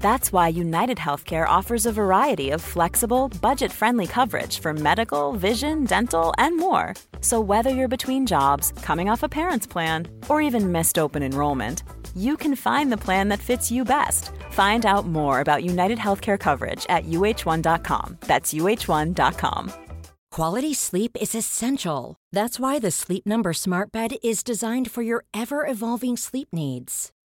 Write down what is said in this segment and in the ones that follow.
That's why United Healthcare offers a variety of flexible, budget friendly coverage for medical, vision, dental, and more. So, whether you're between jobs, coming off a parent's plan, or even missed open enrollment, you can find the plan that fits you best. Find out more about United Healthcare coverage at uh1.com. That's uh1.com. Quality sleep is essential. That's why the Sleep Number Smart Bed is designed for your ever evolving sleep needs.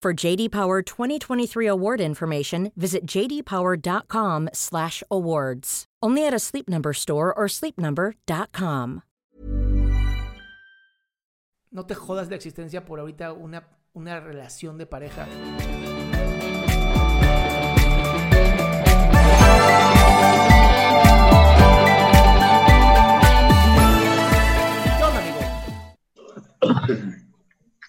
For JD Power 2023 award information, visit jdpower.com/awards. Only at a Sleep Number store or sleepnumber.com. No te jodas de existencia por ahorita una, una relación de pareja.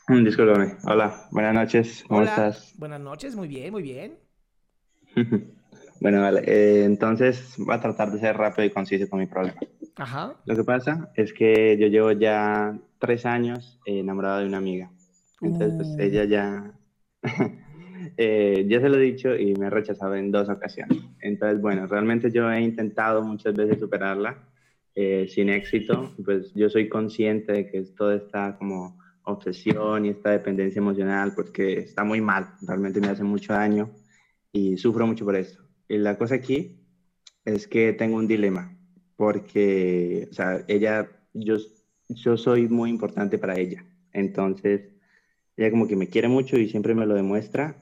Discúlpame. Hola, buenas noches. ¿Cómo Hola. estás? Buenas noches, muy bien, muy bien. Bueno, vale. eh, entonces voy a tratar de ser rápido y conciso con mi problema. Ajá. Lo que pasa es que yo llevo ya tres años eh, enamorado de una amiga. Entonces, pues Uh. ella ya, eh, ya se lo he dicho y me ha rechazado en dos ocasiones. Entonces, bueno, realmente yo he intentado muchas veces superarla eh, sin éxito. Pues yo soy consciente de que toda esta como obsesión y esta dependencia emocional, pues que está muy mal, realmente me hace mucho daño y sufro mucho por eso. Y la cosa aquí es que tengo un dilema, porque, o sea, ella, yo, yo soy muy importante para ella. Entonces, ella como que me quiere mucho y siempre me lo demuestra,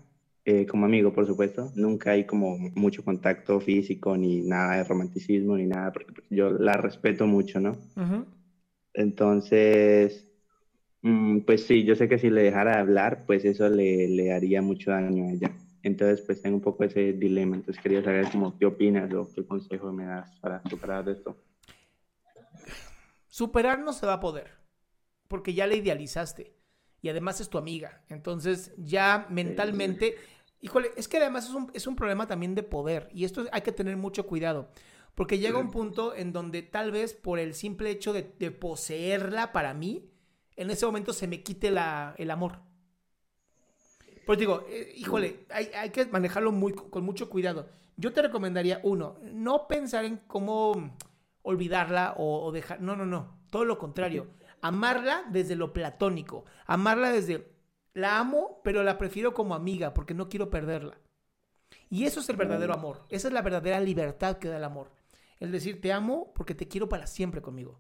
eh, como amigo, por supuesto. Nunca hay como mucho contacto físico, ni nada de romanticismo, ni nada, porque pues, yo la respeto mucho, ¿no? Ujú. Entonces, mm, pues sí, yo sé que si le dejara de hablar, pues eso le, le haría mucho daño a ella. Entonces, pues tengo un poco ese dilema. Entonces, quería saber como qué opinas o qué consejo me das para superar esto. Superar no se va a poder, porque ya la idealizaste y además es tu amiga. Entonces ya mentalmente, híjole, es que además es un, es un problema también de poder y esto hay que tener mucho cuidado, porque llega un punto en donde tal vez por el simple hecho de, de poseerla para mí, en ese momento se me quite la, el amor. Pues digo, eh, híjole, hay, hay que manejarlo muy, con mucho cuidado. Yo te recomendaría, uno, no pensar en cómo olvidarla o, o dejar. No, no, no. Todo lo contrario. Amarla desde lo platónico. Amarla desde. La amo, pero la prefiero como amiga porque no quiero perderla. Y eso es el verdadero amor. Esa es la verdadera libertad que da el amor. El decir, te amo porque te quiero para siempre conmigo.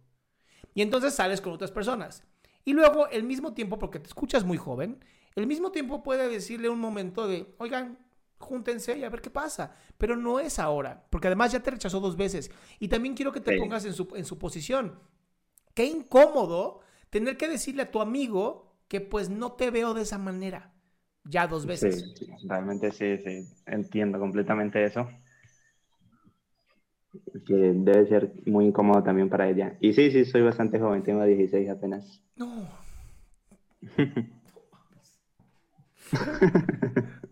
Y entonces sales con otras personas. Y luego, el mismo tiempo, porque te escuchas muy joven, el mismo tiempo puede decirle un momento de, oigan, júntense y a ver qué pasa. Pero no es ahora, porque además ya te rechazó dos veces. Y también quiero que te Sí. pongas en su, en su posición. Qué incómodo tener que decirle a tu amigo que pues no te veo de esa manera. Ya dos veces. Sí, sí, realmente sí, sí, entiendo completamente eso. Que debe ser muy incómodo también para ella. Y sí, sí, soy bastante joven, tengo 16 apenas. No.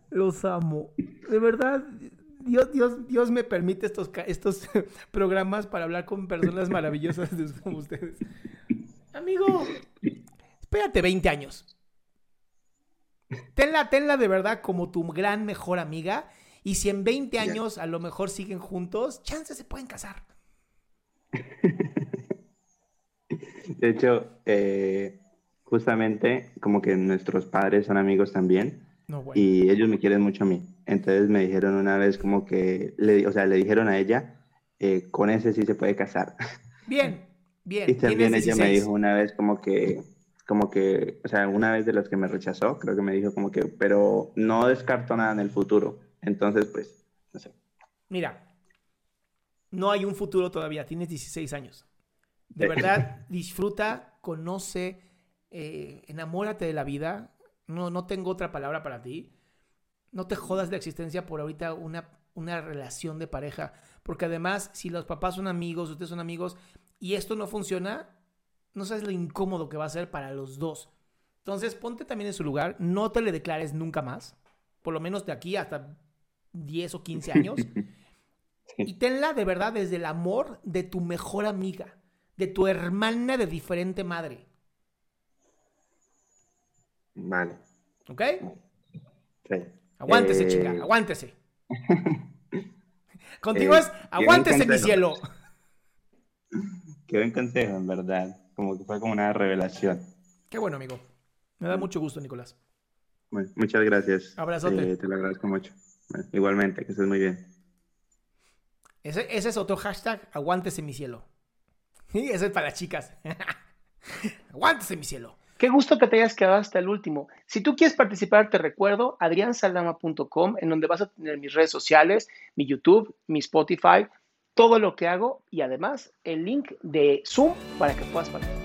Los amo. De verdad, Dios, Dios, Dios me permite estos, estos programas para hablar con personas maravillosas como ustedes. Amigo, espérate 20 años. Tenla, tenla de verdad como tu gran mejor amiga. Y si en 20 años a lo mejor siguen juntos, chances se pueden casar. De hecho, eh, justamente como que nuestros padres son amigos también No, bueno. y ellos me quieren mucho a mí. Entonces me dijeron una vez como que, le, o sea, le dijeron a ella, eh, con ese sí se puede casar. Bien, bien. Y también ella me 16. dijo una vez como que, como que, o sea, una vez de las que me rechazó, creo que me dijo como que, pero no descarto nada en el futuro. Entonces, pues, no sé. Mira, no hay un futuro todavía, tienes 16 años. De verdad, disfruta, conoce, eh, enamórate de la vida. No, no tengo otra palabra para ti. No te jodas de existencia por ahorita una, una relación de pareja. Porque además, si los papás son amigos, ustedes son amigos, y esto no funciona, no sabes lo incómodo que va a ser para los dos. Entonces, ponte también en su lugar, no te le declares nunca más, por lo menos de aquí hasta 10 o 15 años. Y tenla de verdad desde el amor de tu mejor amiga, de tu hermana de diferente madre. Vale. ¿Ok? Sí. Aguántese, Eh, chica, aguántese. Contigo Eh, es, aguántese, mi cielo. Qué buen consejo, en verdad. Como que fue como una revelación. Qué bueno, amigo. Me da mucho gusto, Nicolás. Bueno, muchas gracias. Abrazote. Eh, te lo agradezco mucho. Bueno, igualmente, que estés muy bien. Ese, ese es otro hashtag, aguántese, mi cielo. Y ese es para las chicas. aguántese, mi cielo. Qué gusto que te hayas quedado hasta el último. Si tú quieres participar, te recuerdo adriansaldama.com, en donde vas a tener mis redes sociales, mi YouTube, mi Spotify, todo lo que hago y además el link de Zoom para que puedas participar.